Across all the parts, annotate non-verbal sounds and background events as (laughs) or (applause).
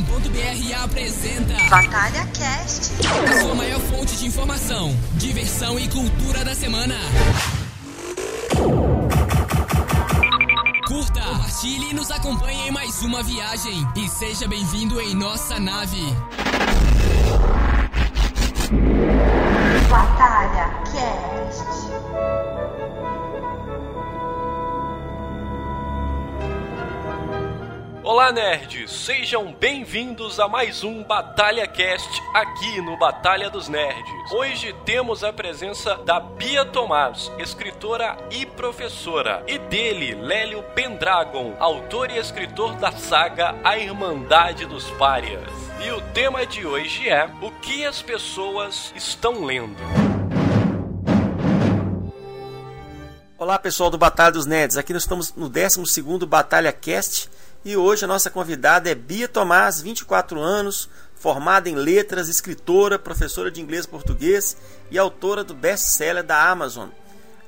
batalhadosnerds.com.br apresenta Batalha Cast. a sua maior fonte de informação, diversão e cultura da semana. Curta, compartilhe e nos acompanhe em mais uma viagem. E seja bem-vindo em nossa nave. Olá, nerds! Sejam bem-vindos a mais um Batalha Cast aqui no Batalha dos Nerds. Hoje temos a presença da Bia Tomás, escritora e professora, e dele, Lélio Pendragon, autor e escritor da saga A Irmandade dos Párias. E o tema de hoje é o que as pessoas estão lendo. Olá pessoal do Batalha dos Nerds, aqui nós estamos no 12º Batalha Cast e hoje a nossa convidada é Bia Tomás, 24 anos, formada em letras, escritora, professora de inglês e português e autora do best-seller da Amazon.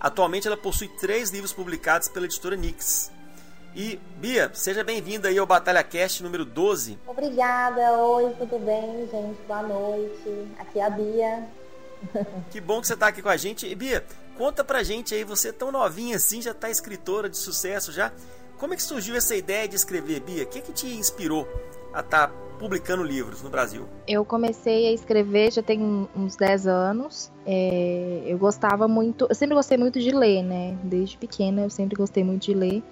Atualmente ela possui três livros publicados pela editora Nix. E Bia, seja bem-vinda aí ao Batalha Cast número 12. Obrigada, oi, tudo bem, gente? Boa noite. Aqui é a Bia. Que bom que você está aqui com a gente. E Bia, conta pra gente aí, você é tão novinha assim, já está escritora de sucesso já. Como é que surgiu essa ideia de escrever, Bia? O que, que te inspirou a estar publicando livros no Brasil? Eu comecei a escrever já tem uns 10 anos. É, eu gostava muito, eu sempre gostei muito de ler, né? Desde pequena eu sempre gostei muito de ler.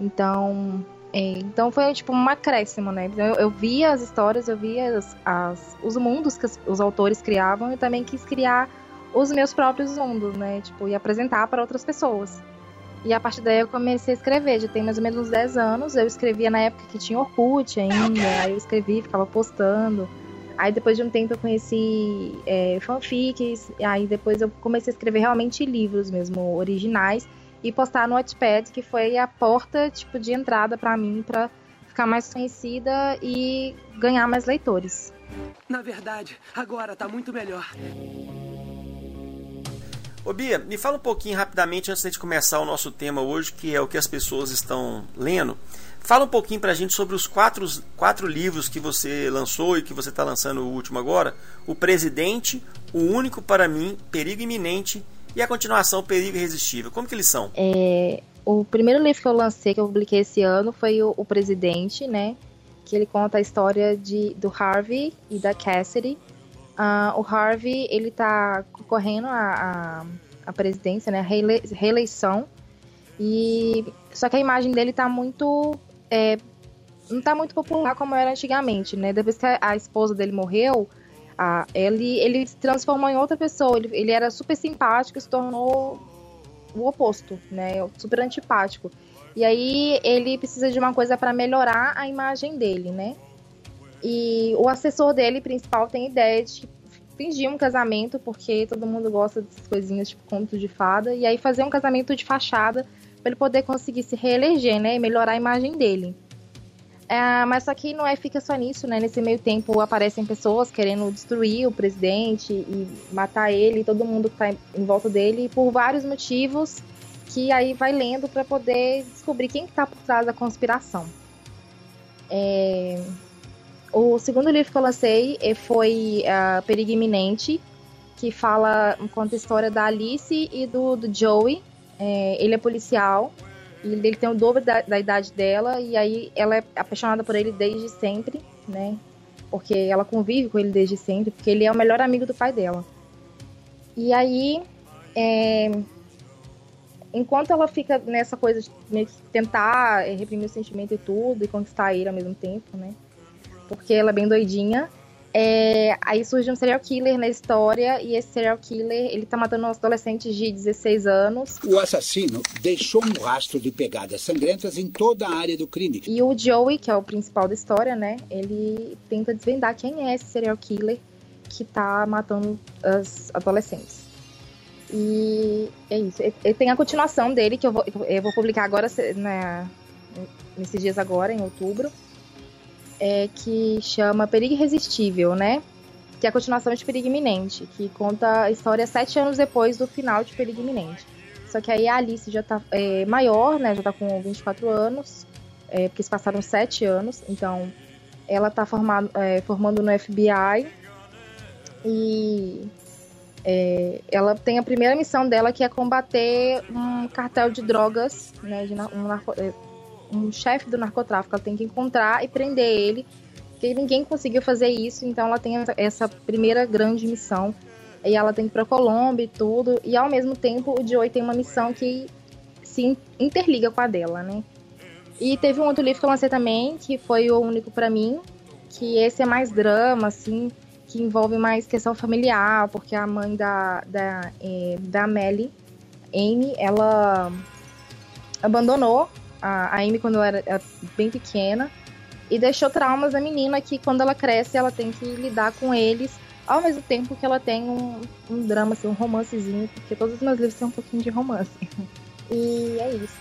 Então, é, então foi tipo um acréscimo, né? Então, eu, eu via as histórias, eu via as, as- os mundos que os autores criavam e também quis criar os meus próprios mundos, né? Tipo, e apresentar para outras pessoas. E a partir daí eu comecei a escrever, já tem mais ou menos uns 10 anos. Eu escrevia na época que tinha Orkut ainda, aí eu escrevi, ficava postando. Aí depois de um tempo eu conheci é, fanfics, e aí depois eu comecei a escrever realmente livros mesmo, originais, e postar no Wattpad, que foi a porta tipo de entrada pra mim pra ficar mais conhecida e ganhar mais leitores. Na verdade, agora tá muito melhor. Ô Bia, me fala um pouquinho rapidamente antes de começar o nosso tema hoje, que é o que as pessoas estão lendo. Fala um pouquinho pra gente sobre os quatro, quatro livros que você lançou e que você está lançando o último agora: O Presidente, O Único para Mim, Perigo Iminente e a continuação Perigo Irresistível. Como que eles são? É, o primeiro livro que eu lancei, que eu publiquei esse ano, foi o, o Presidente, né? Que ele conta a história de, do Harvey e da Cassidy. Ah, o Harvey, ele tá concorrendo à, à presidência, né? a reele- reeleição. E só que a imagem dele tá muito é, não tá muito popular como era antigamente, né? Depois que a, a esposa dele morreu, a, ele, ele se transformou em outra pessoa. Ele, ele era super simpático e se tornou o oposto, né? Super antipático. E aí ele precisa de uma coisa para melhorar a imagem dele, né? E o assessor dele principal tem ideia de fingir um casamento, porque todo mundo gosta dessas coisinhas tipo conto de fada, e aí fazer um casamento de fachada para ele poder conseguir se reeleger, né? E melhorar a imagem dele. É, mas só que não é fica só nisso, né? Nesse meio tempo aparecem pessoas querendo destruir o presidente e matar ele, e todo mundo que tá em em volta dele, por vários motivos que aí vai lendo para poder descobrir quem que tá por trás da conspiração. É, O segundo livro que eu lancei eh, foi ah, Perigo Iminente, que fala, conta a história da Alice e do, do Joey. É, ele é policial e ele tem o dobro da, da idade dela e aí ela é apaixonada por ele desde sempre, né? Porque ela convive com ele desde sempre, porque ele é o melhor amigo do pai dela. E aí, é, enquanto ela fica nessa coisa de tentar é, reprimir o sentimento e tudo, e conquistar ele ao mesmo tempo, né? Porque ela é bem doidinha. é, aí surge um serial killer na história, e esse serial killer, ele tá matando uns adolescentes de 16 anos. O assassino deixou um rastro de pegadas sangrentas em toda a área do crime. E o Joey, que é o principal da história, né? Ele tenta desvendar quem é esse serial killer que tá matando as adolescentes. E é isso. E- tem a continuação dele, que eu vou, eu vou publicar agora, na, nesses dias agora, em outubro. É, que chama Perigo Irresistível, né? Que é a continuação de Perigo Iminente, que conta a história sete anos depois do final de Perigo Iminente. Só que aí a Alice já tá é, maior, né? Já tá com 24 anos. É, porque se passaram 7 anos. Então, ela tá formado, é, formando no FBI. E é, ela tem a primeira missão dela que é combater um cartel de drogas, né? De, um, é, um chefe do narcotráfico. Ela tem que encontrar e prender ele. Porque ninguém conseguiu fazer isso, então ela tem essa, primeira grande missão. E ela tem que ir pra Colômbia e tudo. E ao mesmo tempo, o Joey tem uma missão que se interliga com a dela, né? E teve um outro livro que eu lancei também, que foi o único para mim, que esse é mais drama, assim, que envolve mais questão familiar, porque a mãe da, da, é, da Melly, Amy, ela abandonou a, Amy quando ela era, era bem pequena e deixou traumas da menina que quando ela cresce ela tem que lidar com eles ao mesmo tempo que ela tem um, um drama, assim, um romancezinho, porque todos os meus livros têm um pouquinho de romance. (laughs) E é isso.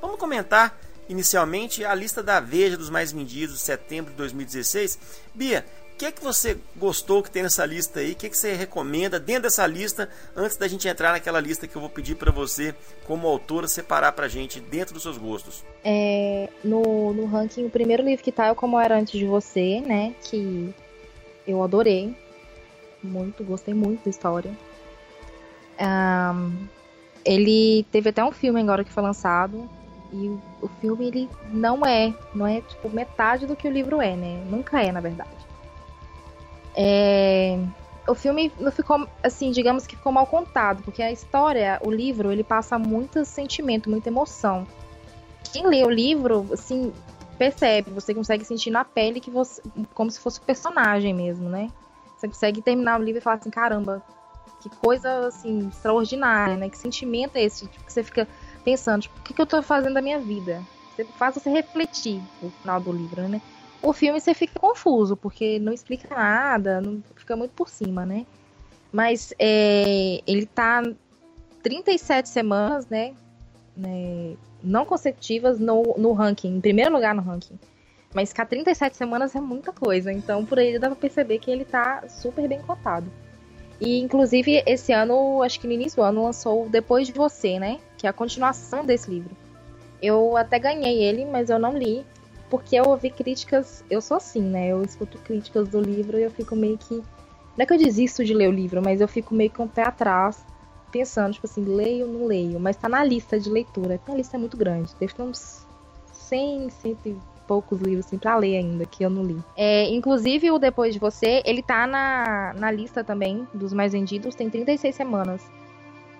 Vamos comentar inicialmente a lista da Veja dos mais vendidos de setembro de 2016. Bia, que é que você gostou que tem nessa lista aí? O que, é que você recomenda dentro dessa lista, antes da gente entrar naquela lista que eu vou pedir para você, como autora, separar pra gente dentro dos seus gostos? É, no, no ranking, o primeiro livro que tá é o Como Era Antes de Você, né? Que eu adorei. Muito, gostei muito da história. Um, ele teve até um filme agora que foi lançado. E o filme, ele não é, não é tipo metade do que o livro é, né? Nunca é, na verdade. É, o filme não ficou, assim, digamos que ficou mal contado, porque a história, o livro, ele passa muito sentimento, muita emoção. Quem lê o livro, assim, percebe, você consegue sentir na pele que você, como se fosse um personagem mesmo, né? Você consegue terminar o livro e falar assim, caramba, que coisa, assim, extraordinária, né? Que sentimento é esse? Tipo, que você fica pensando, tipo, o que, que eu tô fazendo da minha vida? Você faz você refletir no final do livro, né? O filme você fica confuso, porque não explica nada, não fica muito por cima, né? Mas é, ele tá 37 semanas, né? né não consecutivas no, no ranking, em primeiro lugar no ranking. Mas ficar 37 semanas é muita coisa, então por aí dá pra perceber que ele tá super bem cotado. E inclusive esse ano, acho que no início do ano, lançou Depois de Você, né? Que é a continuação desse livro. Eu até ganhei ele, mas eu não li porque eu ouvi críticas, eu sou assim, né? Eu escuto críticas do livro e eu fico meio que. Não é que eu desisto de ler o livro, mas eu fico meio com o pé atrás, pensando, tipo assim, leio ou não leio. Mas tá na lista de leitura. Então a lista é muito grande. Deve ter uns 100, cento e poucos livros assim, pra ler ainda, que eu não li. É, inclusive, o Depois de Você, ele tá na, na lista também dos mais vendidos, tem 36 semanas.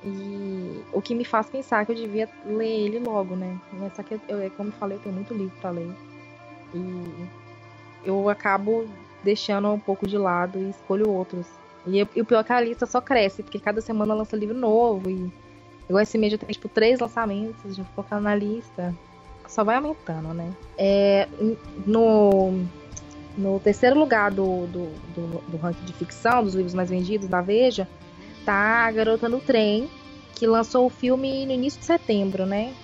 E o que me faz pensar que eu devia ler ele logo, né? Só que, eu, como eu falei, eu tenho muito livro para ler. E eu acabo deixando um pouco de lado e escolho outros. E, e o pior é que a lista só cresce, porque cada semana lança livro novo. E igual esse mês já tem tipo três lançamentos, já colocar na lista. Só vai aumentando, né? É, no, no terceiro lugar do, do, do, do ranking de ficção, dos livros mais vendidos da Veja, tá A Garota no Trem, que lançou o filme no início de setembro, né?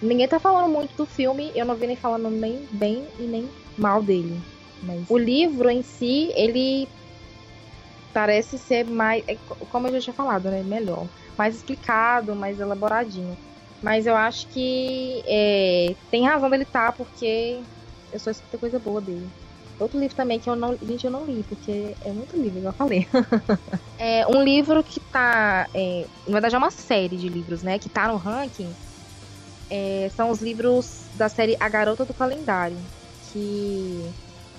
Ninguém tá falando muito do filme, eu não vi nem falando nem bem e nem mal dele. Mas o livro em si, ele parece ser mais, é, como eu já tinha falado, né? Melhor. Mais explicado, mais elaboradinho. Mas eu acho que é, tem razão dele estar, tá, porque eu só escutei coisa boa dele. Outro livro também que eu não, gente, eu não li, porque é muito livro, igual eu falei. (laughs) é um livro que tá. É, na verdade, é uma série de livros, né? Que tá no ranking é, são os livros da série A Garota do Calendário, que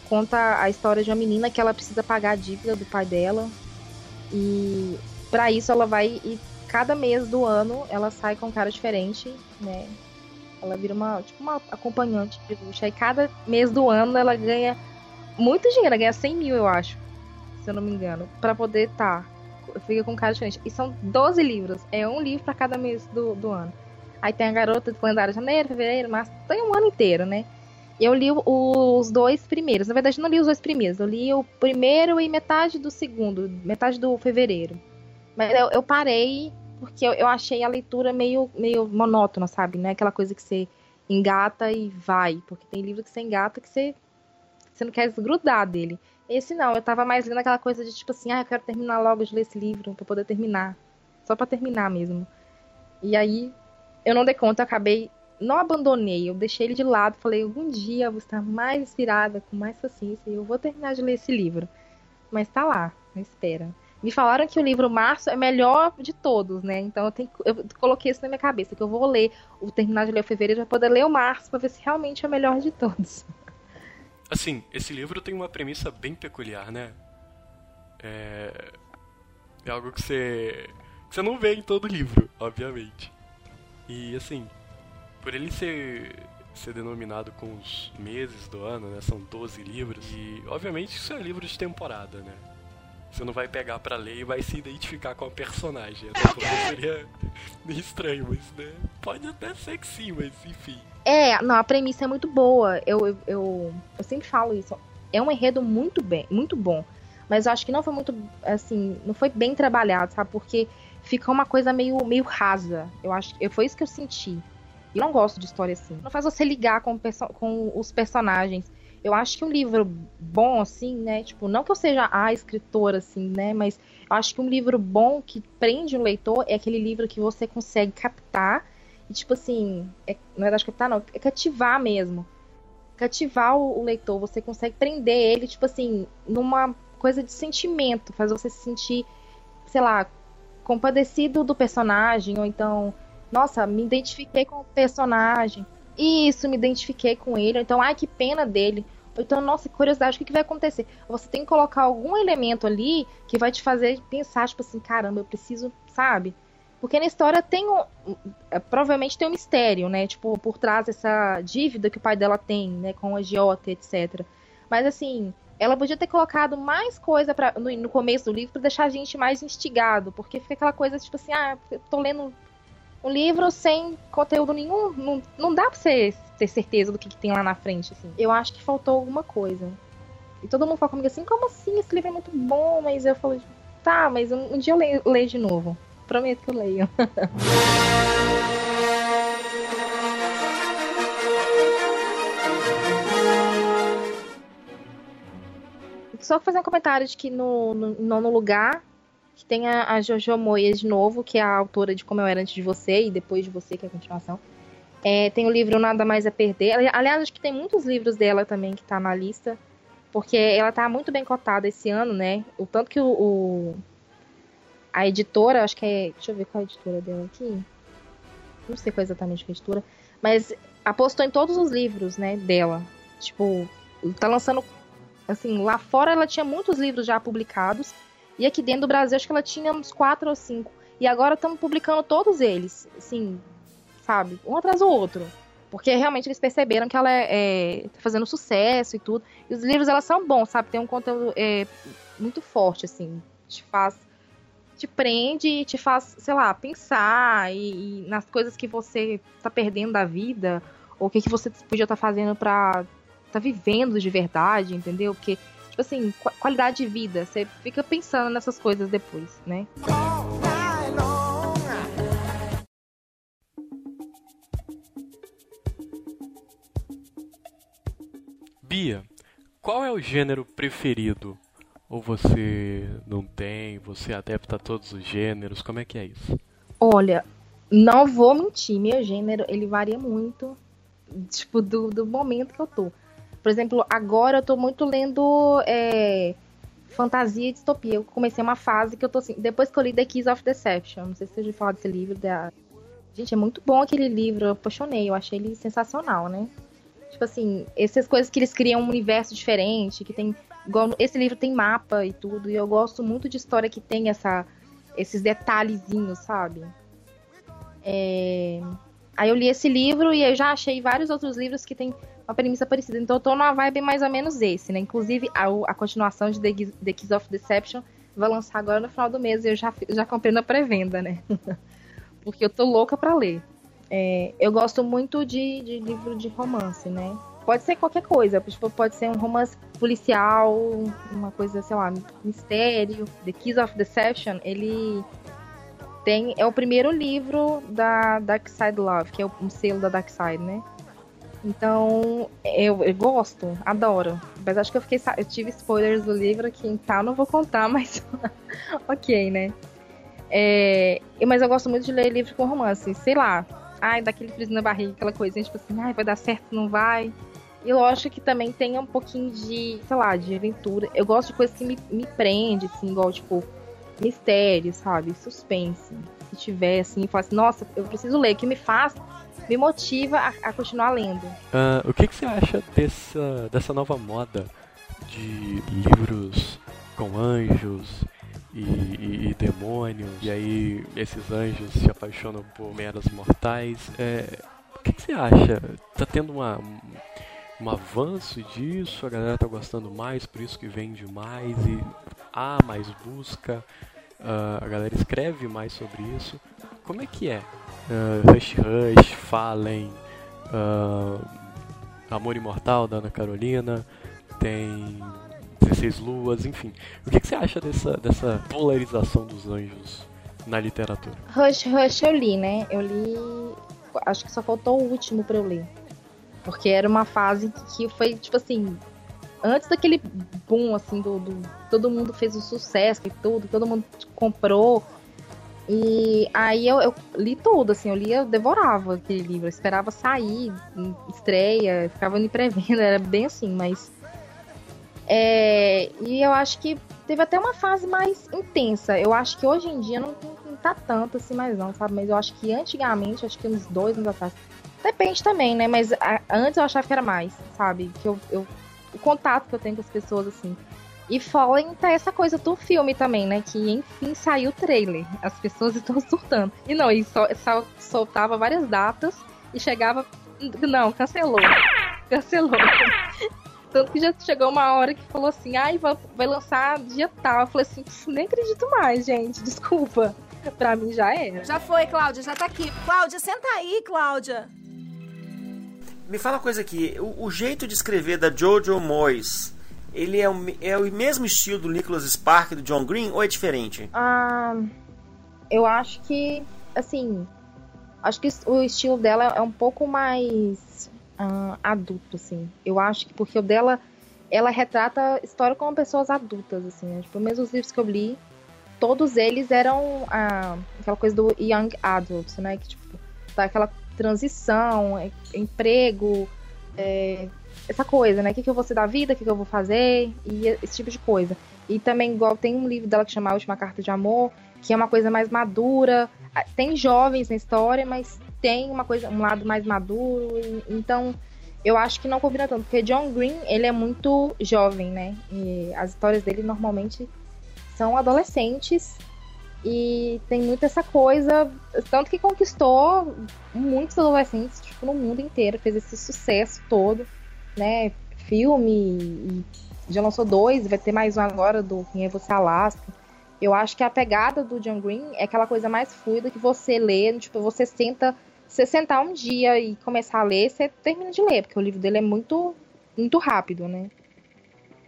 conta a história de uma menina que ela precisa pagar a dívida do pai dela. E para isso ela vai e cada mês do ano ela sai com um cara diferente, né? Ela vira uma, tipo uma acompanhante de luxo. Aí cada mês do ano ela ganha muito dinheiro, ela ganha 100 mil, eu acho, se eu não me engano, para poder estar. Tá, fica com um cara diferente. E são 12 livros, é um livro para cada mês do, do ano. Aí tem a garota do calendário de janeiro, fevereiro, março, tem um ano inteiro, né? Eu li os dois primeiros. Na verdade, não li os dois primeiros. Eu li o primeiro e metade do segundo, metade do fevereiro. Mas eu, eu parei porque eu, eu, achei a leitura meio, meio monótona, sabe? Não é aquela coisa que você engata e vai. Porque tem livro que você engata que você, você não quer desgrudar dele. Esse não, eu tava mais lendo aquela coisa de tipo assim, ah, eu quero terminar logo de ler esse livro pra poder terminar. Só pra terminar mesmo. E aí, eu não dei conta, acabei. Não abandonei, eu deixei ele de lado, falei, algum dia eu vou estar mais inspirada, com mais paciência, e eu vou terminar de ler esse livro. Mas tá lá, na espera. Me falaram que o livro Março é melhor de todos, né? Então eu, tenho, eu coloquei isso na minha cabeça, que eu vou ler, o terminar de ler o fevereiro, para poder ler o Março, para ver se realmente é o melhor de todos. Assim, esse livro tem uma premissa bem peculiar, né? É, é algo que você, que você não vê em todo livro, obviamente. E assim, por ele ser, ser denominado com os meses do ano, né? São 12 livros. E obviamente isso é livro de temporada, né? Você não vai pegar para ler e vai se identificar com a personagem. Até porque (laughs) seria estranho, mas né? Pode até ser que sim, mas enfim. É, não, a premissa é muito boa. Eu, eu, eu, eu sempre falo isso. É um enredo muito bem, muito bom. Mas eu acho que não foi muito, assim, não foi bem trabalhado, sabe? Porque fica uma coisa meio, meio rasa. Eu acho que foi isso que eu senti. Eu não gosto de história assim. Não faz você ligar com, com os personagens. Eu acho que um livro bom, assim, né? Tipo, não que eu seja a escritora, assim, né? Mas eu acho que um livro bom que prende o leitor é aquele livro que você consegue captar e, tipo assim, é, não é das captar, não, é cativar mesmo. Cativar o, o, leitor, você consegue prender ele, tipo assim, numa coisa de sentimento, faz você se sentir, sei lá, compadecido do personagem, ou então, nossa, me identifiquei com o personagem. Isso, me identifiquei com ele, ou então, ai, que pena dele. Ou então, nossa, curiosidade, o que, que vai acontecer? Você tem que colocar algum elemento ali que vai te fazer pensar, tipo assim, caramba, eu preciso, sabe? Porque na história tem um. É, provavelmente tem um mistério, né? Tipo, por trás dessa dívida que o pai dela tem, né? Com a agiota, etc. Mas assim, ela podia ter colocado mais coisa pra, no, no começo do livro para deixar a gente mais instigado. Porque fica aquela coisa, tipo assim, ah, tô lendo um livro sem conteúdo nenhum. Não, não dá pra você ter certeza do que, que tem lá na frente, assim. Eu acho que faltou alguma coisa. E todo mundo fala comigo assim, como assim? Esse livro é muito bom, mas eu falei, tá, mas um, um dia eu leio, leio de novo. Prometo que eu leio. (laughs) Só fazer um comentário de que no, no nono lugar que tem a, a, Jojo Moyes de novo, que é a autora de Como Eu Era Antes de Você e Depois de Você, que é a continuação. É, tem o livro Nada Mais a Perder. Aliás, acho que tem muitos livros dela também que tá na lista. Porque ela tá muito bem cotada esse ano, né? O tanto que o, o a editora, acho que é. Deixa eu ver qual é a editora dela aqui. Não sei qual é exatamente a editora. Mas apostou em todos os livros, né, dela. Tipo, tá lançando. Assim, lá fora ela tinha muitos livros já publicados. E aqui dentro do Brasil, acho que ela tinha uns quatro ou cinco. E agora estamos publicando todos eles. Assim, sabe? Um atrás do outro. Porque realmente eles perceberam que ela é, é tá fazendo sucesso e tudo. E os livros, elas são bons, sabe? Tem um conteúdo é, muito forte, assim. Te faz te prende e te faz, sei lá, pensar e, e nas coisas que você tá perdendo da vida, ou o que, que você podia estar tá fazendo pra tá vivendo de verdade, entendeu? Porque, tipo assim, qualidade de vida, você fica pensando nessas coisas depois, né? Bia, qual é o gênero preferido ou você não tem? Você adapta a todos os gêneros? Como é que é isso? Olha, não vou mentir, meu gênero ele varia muito, tipo, do, do momento que eu tô. Por exemplo, agora eu tô muito lendo é, fantasia e distopia. Eu comecei uma fase que eu tô assim, depois que eu li The Keys of Deception, não sei se você já falou desse livro. Da... Gente, é muito bom aquele livro, eu apaixonei, eu achei ele sensacional, né? Tipo assim, essas coisas que eles criam um universo diferente, que tem Igual, esse livro tem mapa e tudo, e eu gosto muito de história que tem essa, esses detalhezinhos, sabe? É... Aí eu li esse livro e eu já achei vários outros livros que tem uma premissa parecida. Então eu tô numa vibe mais ou menos esse, né? Inclusive a, a continuação de The, Keys of Deception vai lançar agora no final do mês e eu já, já comprei na pré-venda, né? (laughs) Porque eu tô louca pra ler. É, eu gosto muito de, de livro de romance, né? pode ser qualquer coisa. Tipo, pode ser um romance policial, uma coisa, sei lá, mistério. The Keys of Deception, ele tem. É o primeiro livro da Dark Side Love, que é um selo da Dark Side, né? Então, eu, eu gosto, adoro. Mas acho que eu fiquei. Eu tive spoilers do livro aqui, então não vou contar, (laughs) mas. ok, né? É, mas eu gosto muito de ler livro com romance. Sei lá. Ai, daquele frio na barriga, aquela coisa, tipo assim, ai, vai dar certo, não vai. E lógico que também tem um pouquinho de, sei lá, de aventura. Eu gosto de coisas que me, me prende, assim, igual, tipo, mistério, sabe? Suspense. Tiver, assim, e falar assim, nossa, eu preciso ler, que me faz, me motiva a, a continuar lendo. Uh, o que, que você acha dessa, dessa nova moda de livros com anjos e, e, e, demônios, e aí esses anjos se apaixonam por meras mortais? É, o que, que você acha? Tá tendo uma, um avanço disso, a galera tá gostando mais, por isso que vende mais e há mais busca, uh, a galera escreve mais sobre isso. Como é que é? Uh, Rush Rush, Fallen, uh, Amor Imortal da Ana Carolina, tem 16 Luas, enfim. O que, que você acha dessa, dessa polarização dos anjos na literatura? Rush Rush eu li, né? Eu li. Acho que só faltou o último pra eu ler. Porque era uma fase que foi, tipo assim, antes daquele boom, assim, do, do, todo mundo fez o sucesso e tudo, todo mundo comprou. E aí eu, eu, li tudo, assim, eu lia, eu devorava aquele livro, eu esperava sair, estreia, ficava me prevendo, (laughs) era bem assim, mas. É, e eu acho que teve até uma fase mais intensa. Eu acho que hoje em dia não, não tá tanto assim mais não, sabe? Mas eu acho que antigamente, acho que uns dois anos atrás, Depende também, né? Mas a, antes eu achava que era mais, sabe? Que eu, eu, o contato que eu tenho com as pessoas, assim. E Fallen tá essa coisa do filme também, né? Que enfim saiu o trailer. As pessoas (laughs) estão surtando. E não, e só, soltava várias datas e chegava. Não, cancelou. Cancelou. (laughs) Tanto que já chegou uma hora que falou assim: ai, vai, vai lançar dia tal. Eu falei assim: nem acredito mais, gente. Desculpa. Pra mim já era. Já foi, Cláudia, já tá aqui. Cláudia, senta aí, Cláudia. Me fala uma coisa aqui, o, o jeito de escrever da Jojo Moyes, ele é o, é o mesmo estilo do Nicholas Spark do John Green ou é diferente? Ah, eu acho que, assim, acho que o estilo dela é um pouco mais uh, adulto, assim. Eu acho que porque o dela, ela retrata história como pessoas adultas, assim. Né? Tipo, mesmo os livros que eu li, todos eles eram ah, aquela coisa do young adults, né? Que, tipo, tá aquela transição, é, emprego, é, essa coisa, né? O que, que eu vou ser da vida, o que, que eu vou fazer, e esse tipo de coisa. E também, igual tem um livro dela que chama A Última Carta de Amor, que é uma coisa mais madura. Ah, tem jovens na história, mas tem uma coisa, um lado mais maduro. Então, eu acho que não combina tanto, porque John Green, ele é muito jovem, né? E as histórias dele normalmente são adolescentes e tem muito essa coisa, tanto que conquistou muitos adolescentes, tipo, no mundo inteiro, fez esse sucesso todo, né? Filme, já lançou dois, vai ter mais um agora do Quem é Você Alaska. Eu acho que a pegada do John Green é aquela coisa mais fluida que você lê, tipo, você senta, você sentar um dia e começar a ler, você termina de ler, porque o livro dele é muito, muito rápido, né?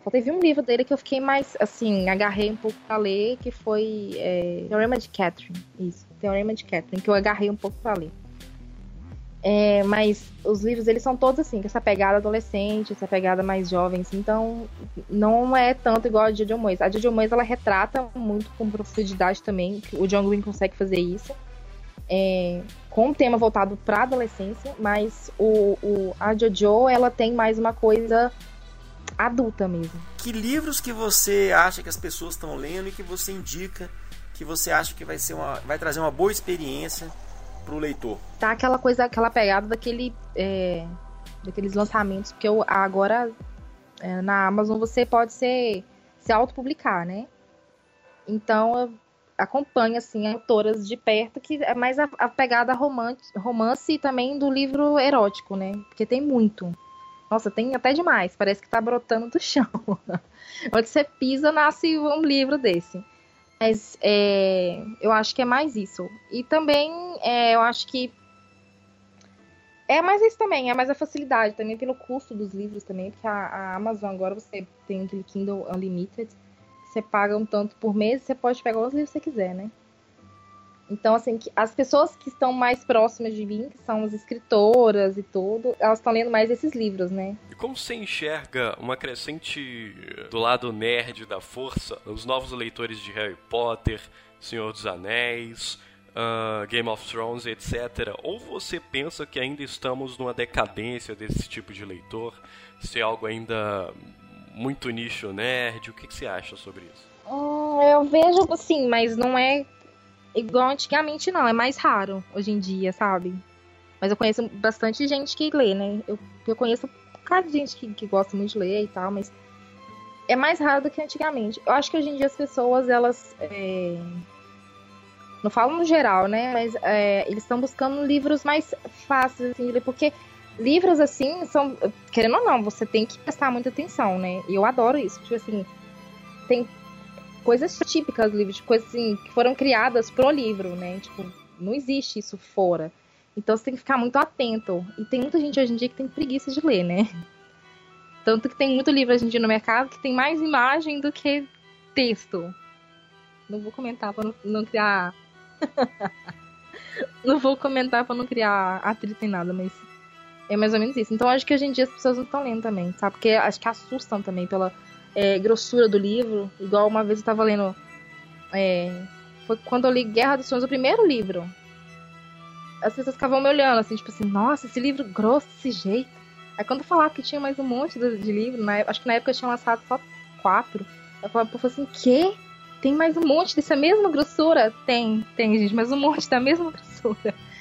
Só teve um livro dele que eu fiquei mais, assim, agarrei um pouco pra ler, que foi é, Teorema de Catherine. Isso, Teorema de Catherine, que eu agarrei um pouco pra ler. É, mas os livros, eles são todos assim, com essa pegada adolescente, essa pegada mais jovem, assim, então não é tanto igual a Jojo Moyes. A Jojo Moyes, ela retrata muito com profundidade também, o John Green consegue fazer isso, é, com um tema voltado pra adolescência, mas o, o, a Jojo, ela tem mais uma coisa adulta mesmo. Que livros que você acha que as pessoas estão lendo e que você indica que você acha que vai ser uma, vai trazer uma boa experiência para o leitor? Tá aquela coisa, aquela pegada daquele, é, daqueles lançamentos, porque eu, agora é, na Amazon você pode ser se autopublicar, né? Então eu acompanho assim autoras de perto que é mais a, a pegada romance, romance e também do livro erótico, né? Porque tem muito. Nossa, tem até demais. Parece que tá brotando do chão. (laughs) Onde você pisa, nasce um livro desse. Mas é, eu acho que é mais isso. E também é, eu acho que é mais isso também, é mais a facilidade também pelo custo dos livros também, porque a, a Amazon agora você tem aquele Kindle Unlimited, você paga um tanto por mês, você pode pegar os livros que você quiser, né? Então, assim, as pessoas que estão mais próximas de mim, que são as escritoras e tudo, elas estão lendo mais esses livros, né? E como você enxerga uma crescente do lado nerd da força, os novos leitores de Harry Potter, Senhor dos Anéis, uh, Game of Thrones, etc. Ou você pensa que ainda estamos numa decadência desse tipo de leitor? Se é algo ainda muito nicho nerd, o que, que você acha sobre isso? Hum, eu vejo, sim, mas não é igual antigamente, não. É mais raro hoje em dia, sabe? Mas eu conheço bastante gente que lê, né? Eu, eu conheço um bocado de gente que, que gosta muito de ler e tal, mas é mais raro do que antigamente. Eu acho que hoje em dia as pessoas, elas. É... Não falo no geral, né? Mas é, eles estão buscando livros mais fáceis assim, de ler, porque livros assim são. Querendo ou não, você tem que prestar muita atenção, né? E eu adoro isso. Tipo assim, tem coisas típicas do livro, tipo, coisas assim, que foram criadas pro livro, né? Tipo, não existe isso fora. Então você tem que ficar muito atento. E tem muita gente hoje em dia que tem preguiça de ler, né? Tanto que tem muito livro hoje em dia no mercado que tem mais imagem do que texto. Não vou comentar pra não, não criar. (laughs) não vou comentar pra não criar atrito nem nada, mas é mais ou menos isso. Então acho que hoje em dia as pessoas não estão lendo também, sabe? Porque acho que assustam também pela é, grossura do livro. Igual uma vez eu tava lendo. É, foi quando eu li Guerra dos Sonhos, o primeiro livro. As pessoas ficavam me olhando assim, tipo assim, nossa, esse livro grosso desse jeito. Aí quando eu falava que tinha mais um monte de, de livro, na, acho que na época tinha lançado só quatro. Eu falava, assim, que? Tem mais um monte dessa mesma grossura? Tem, tem, gente, mais um monte da mesma grossura. (laughs)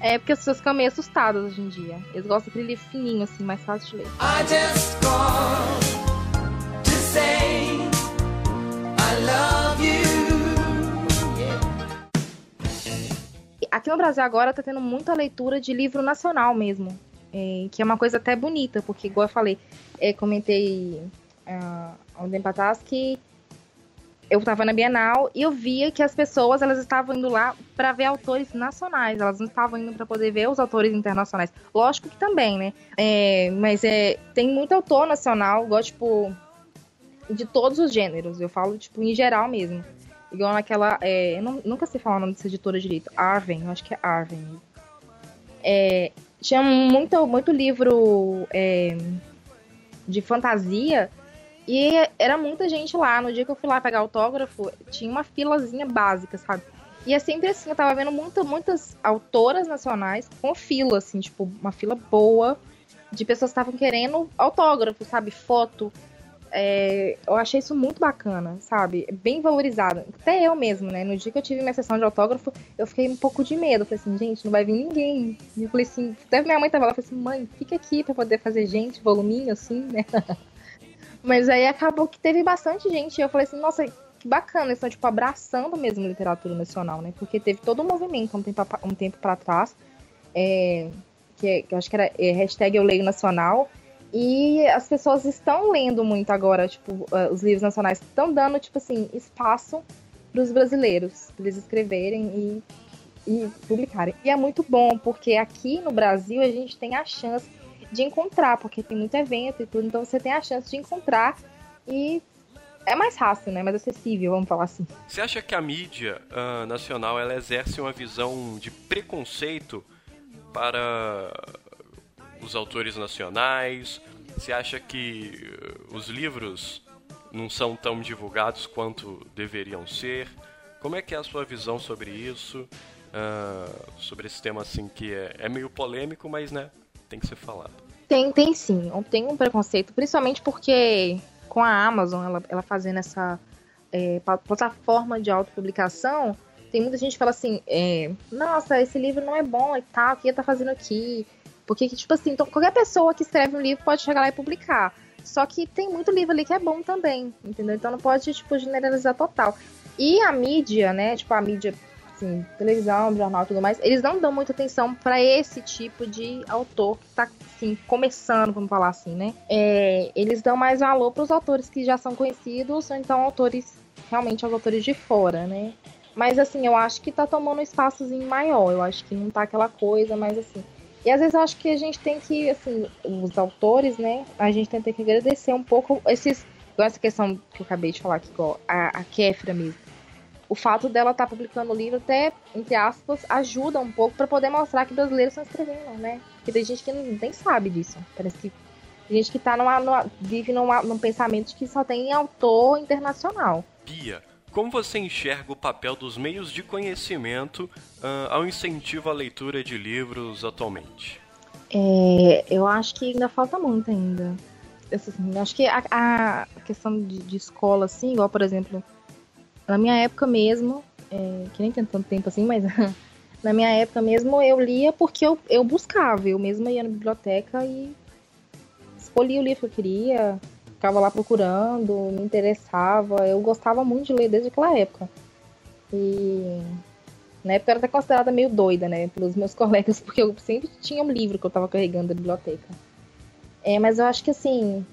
É porque as pessoas ficam meio assustadas hoje em dia. Eles gostam daquele livro fininho, assim, mais fácil de ler. I just Aqui no Brasil agora tá tendo muita leitura de livro nacional mesmo. É, que é uma coisa até bonita, porque igual eu falei, é, comentei uh, há um tempo atrás que eu estava na Bienal e eu via que as pessoas elas estavam indo lá para ver autores nacionais, elas não estavam indo para poder ver os autores internacionais. Lógico que também, né? É, mas é, tem muito autor nacional, igual tipo de todos os gêneros. Eu falo, tipo, em geral mesmo. Igual naquela. É, eu não, nunca sei falar o nome dessa editora direito. Arven, eu acho que é Arven. É, tinha muito, muito livro é, de fantasia e era muita gente lá. No dia que eu fui lá pegar autógrafo, tinha uma filazinha básica, sabe? E é sempre assim, eu tava vendo muita, muitas autoras nacionais com fila, assim, tipo, uma fila boa de pessoas que estavam querendo autógrafo, sabe? Foto. É, eu achei isso muito bacana, sabe? Bem valorizado. Até eu mesmo, né? No dia que eu tive minha sessão de autógrafo, eu fiquei um pouco de medo. Falei assim, gente, não vai vir ninguém. E eu falei assim, até minha mãe tava lá, falei assim, mãe, fica aqui pra poder fazer gente, voluminho, assim, né? (laughs) Mas aí acabou que teve bastante gente. E eu falei assim, nossa, que bacana, eles estão, tipo, abraçando mesmo a literatura nacional, né? Porque teve todo um movimento um tempo, um tempo pra trás, é, que, que eu acho que era é, hashtag Eu Leio Nacional, e as pessoas estão lendo muito agora, tipo, uh, os livros nacionais estão dando, tipo assim, espaço para os brasileiros, para eles escreverem e, e publicarem. E é muito bom, porque aqui no Brasil a gente tem a chance de encontrar, porque tem muito evento e tudo, então você tem a chance de encontrar e é mais fácil, né? Mais acessível, vamos falar assim. Você acha que a mídia uh, nacional ela exerce uma visão de preconceito para os autores nacionais? Você acha que uh, os livros não são tão divulgados quanto deveriam ser? Como é que é a sua visão sobre isso? Uh, sobre esse tema assim que é, é meio polêmico, mas né, tem que ser falado. Tem, tem sim. Tem um preconceito, principalmente porque com a Amazon, ela, ela fazendo essa é, plataforma de autopublicação, tem muita gente que fala assim, é, nossa, esse livro não é bom e tal, o que ele tá fazendo aqui? Porque, tipo assim, então, qualquer pessoa que escreve um livro pode chegar lá e publicar. Só que tem muito livro ali que é bom também, entendeu? Então não pode, tipo, generalizar total. E a mídia, né? Tipo, a mídia, assim, televisão, jornal e tudo mais, eles não dão muita atenção para esse tipo de autor que tá, assim, começando, vamos falar assim, né? É, eles dão mais valor para os autores que já são conhecidos, ou então autores, realmente, os autores de fora, né? Mas, assim, eu acho que tá tomando um espaçozinho maior. Eu acho que não tá aquela coisa, mas, assim, e às vezes eu acho que a gente tem que, assim, os autores, né? A gente tem que agradecer um pouco esses. Essa questão que eu acabei de falar aqui, igual a, a Kéfera mesmo. o fato dela estar tá publicando o livro até, entre aspas, ajuda um pouco para poder mostrar que brasileiros estão escrevendo, né? Porque tem gente que nem sabe disso. Parece que gente que tá numa, numa, vive numa, num pensamento de que só tem autor internacional. Bia, como você enxerga o papel dos meios de conhecimento uh, ao incentivo à leitura de livros atualmente? É, eu acho que ainda falta muito ainda. Assim, acho que a, a questão de, de, escola, assim, igual, por exemplo, na minha época mesmo, é, que nem tem tanto tempo assim, mas (laughs) na minha época mesmo eu lia porque eu, eu buscava, eu mesma ia na biblioteca e escolhia o livro que eu queria, ficava lá procurando, me interessava, eu gostava muito de ler desde aquela época. E na época eu era até considerada meio doida, né, pelos meus (laughs) colegas, porque eu sempre tinha um livro que eu tava carregando da biblioteca. É, mas eu acho que assim,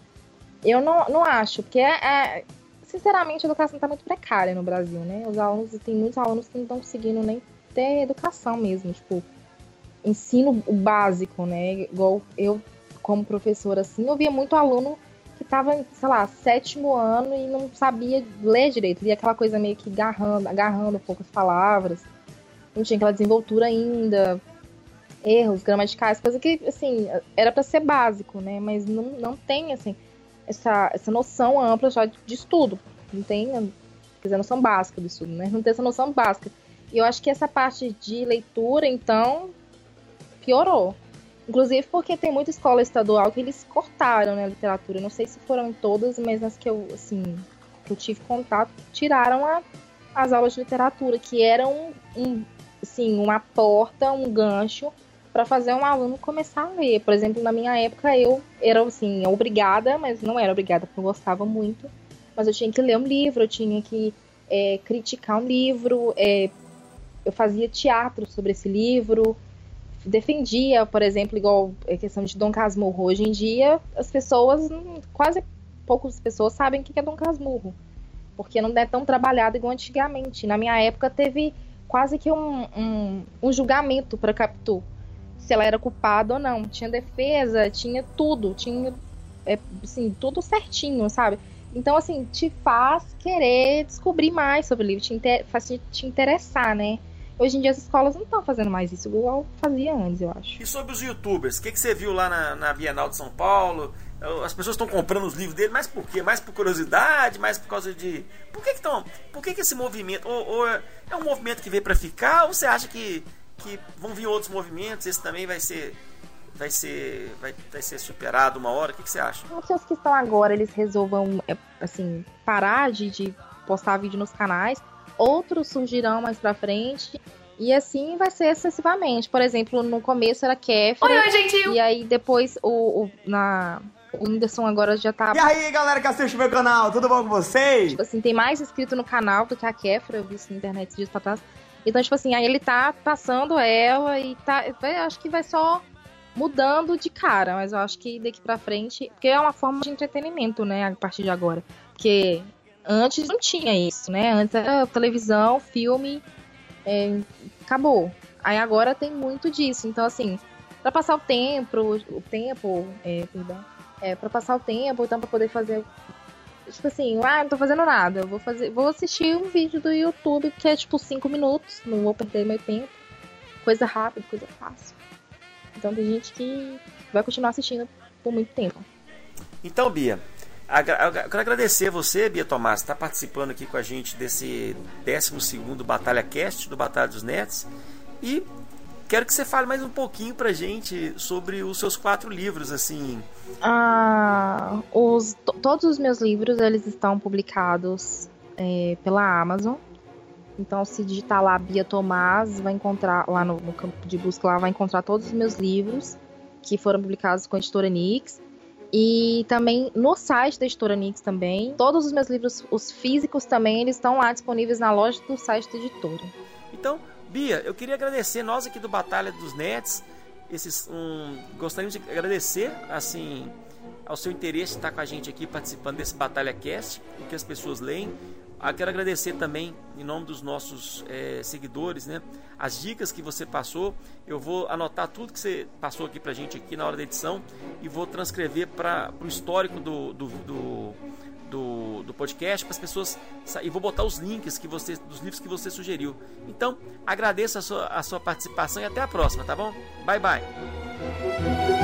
eu não, não acho, porque é, é sinceramente a educação está muito precária no Brasil, né? Os alunos, tem muitos alunos que não estão conseguindo nem ter educação mesmo, tipo, ensino básico, né? Igual eu, como professora, assim, eu via muito aluno que estava, sei lá, sétimo ano e não sabia ler direito, via aquela coisa meio que agarrando, agarrando poucas palavras, não tinha aquela desenvoltura ainda, erros gramaticais, coisa que, assim, era para ser básico, né? Mas não, não tem, assim, essa, essa noção ampla já de, de estudo. Não tem, quer dizer, noção básica do estudo, né? Não tem essa noção básica. E eu acho que essa parte de leitura, então, piorou. Inclusive porque tem muita escola estadual que eles cortaram, né, a literatura. Não sei se foram todas, mas nas que eu, assim, que eu tive contato, tiraram a, as aulas de literatura, que eram um, assim, uma porta, um gancho para fazer um aluno começar a ler. Por exemplo, na minha época eu era assim, obrigada, mas não era obrigada porque eu gostava muito. Mas eu tinha que ler um livro, eu tinha que é, criticar um livro, é, eu fazia teatro sobre esse livro, defendia, por exemplo, igual a questão de Dom Casmurro. Hoje em dia, as pessoas, quase poucas pessoas sabem o que é Dom Casmurro, porque não é tão trabalhado igual antigamente. Na minha época, teve quase que um, um, um julgamento para Capitu se ela era culpada ou não. Tinha defesa, tinha tudo, tinha é, assim, tudo certinho, sabe? Então, assim, te faz querer descobrir mais sobre o livro, te inter... faz te interessar, né? Hoje em dia as escolas não estão fazendo mais isso, igual fazia antes, eu acho. E sobre os youtubers, o que, que você viu lá na, na Bienal de São Paulo? As pessoas estão comprando os livros dele, mas por quê? Mais por curiosidade, mais por causa de. Por que, que estão. Por que, que esse movimento. Ou, ou é um movimento que veio para ficar, ou você acha que que vão vir outros movimentos, esse também vai ser vai ser vai, vai ser superado uma hora. O que, que você acha? Não sei se os que estão agora eles resolvam é, assim parar de, de postar vídeo nos canais, outros surgirão mais para frente. E assim vai ser excessivamente. Por exemplo, no começo era Kéfera. Oi, oi, gente! E aí depois o, o na, o Whindersson agora já tá. E aí, galera que assiste meu canal, tudo bom com vocês? Tipo assim, tem mais inscrito no canal do que a Kéfera, eu vi isso na internet dias pra trás. Então, tipo assim, aí ele tá passando ela e tá. Eu acho que vai só mudando de cara, mas eu acho que daqui pra frente. Porque é uma forma de entretenimento, né, a partir de agora. Porque antes não tinha isso, né? Antes era televisão, filme, é, acabou. Aí agora tem muito disso. Então, assim, para passar o tempo, o tempo, é, perdão, é, para passar o tempo, então para poder fazer tipo assim, ah, não tô fazendo nada. Eu vou fazer. Vou assistir um vídeo do YouTube que é tipo 5 minutos. Não vou perder meu tempo. Coisa rápida, coisa fácil. Então tem gente que vai continuar assistindo por muito tempo. Então, Bia, eu quero agradecer você, Bia Tomás, estar tá participando aqui com a gente desse 12 Batalha Cast do Batalha dos Nets. E quero que você fale mais um pouquinho pra gente sobre os seus quatro livros, assim. Ah, os, todos os meus livros, eles estão publicados é, pela Amazon. Então, se digitar lá Bia Tomás, vai encontrar lá no, no, campo de busca, lá vai encontrar todos os meus livros que foram publicados com a editora Nix. E também no site da editora Nix também. Todos os meus livros, os físicos também, eles estão lá disponíveis na loja do site da editora. Então, Bia, eu queria agradecer nós aqui do Batalha dos Nets. Esses, um, gostaríamos de agradecer assim ao seu interesse estar com a gente aqui participando desse Batalha Cast, o que as pessoas leem. Ah, quero agradecer também, em nome dos nossos é, seguidores, né, as dicas que você passou. Eu vou anotar tudo que você passou aqui para a gente aqui na hora da edição e vou transcrever para o histórico do, do, do do, do podcast para as pessoas e vou botar os links que você dos livros que você sugeriu. Então, agradeço a sua, a sua participação e até a próxima, tá bom? Bye bye.